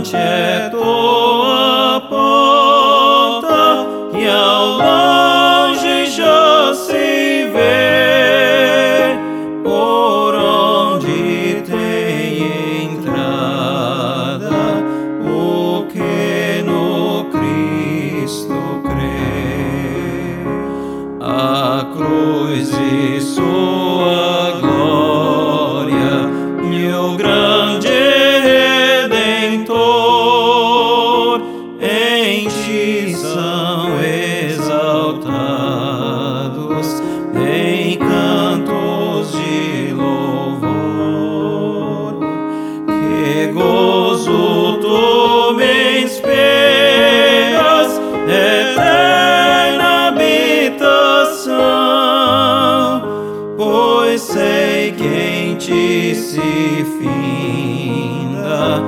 Adiante é tua porta e ao longe já se vê por onde tem entrada o que no Cristo crê. A cruz e sua pois sei quem te se finda.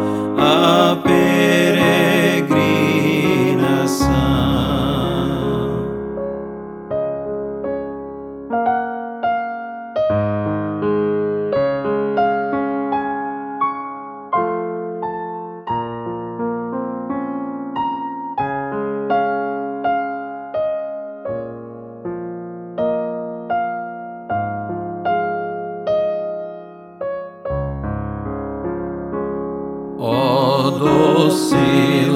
Oh, see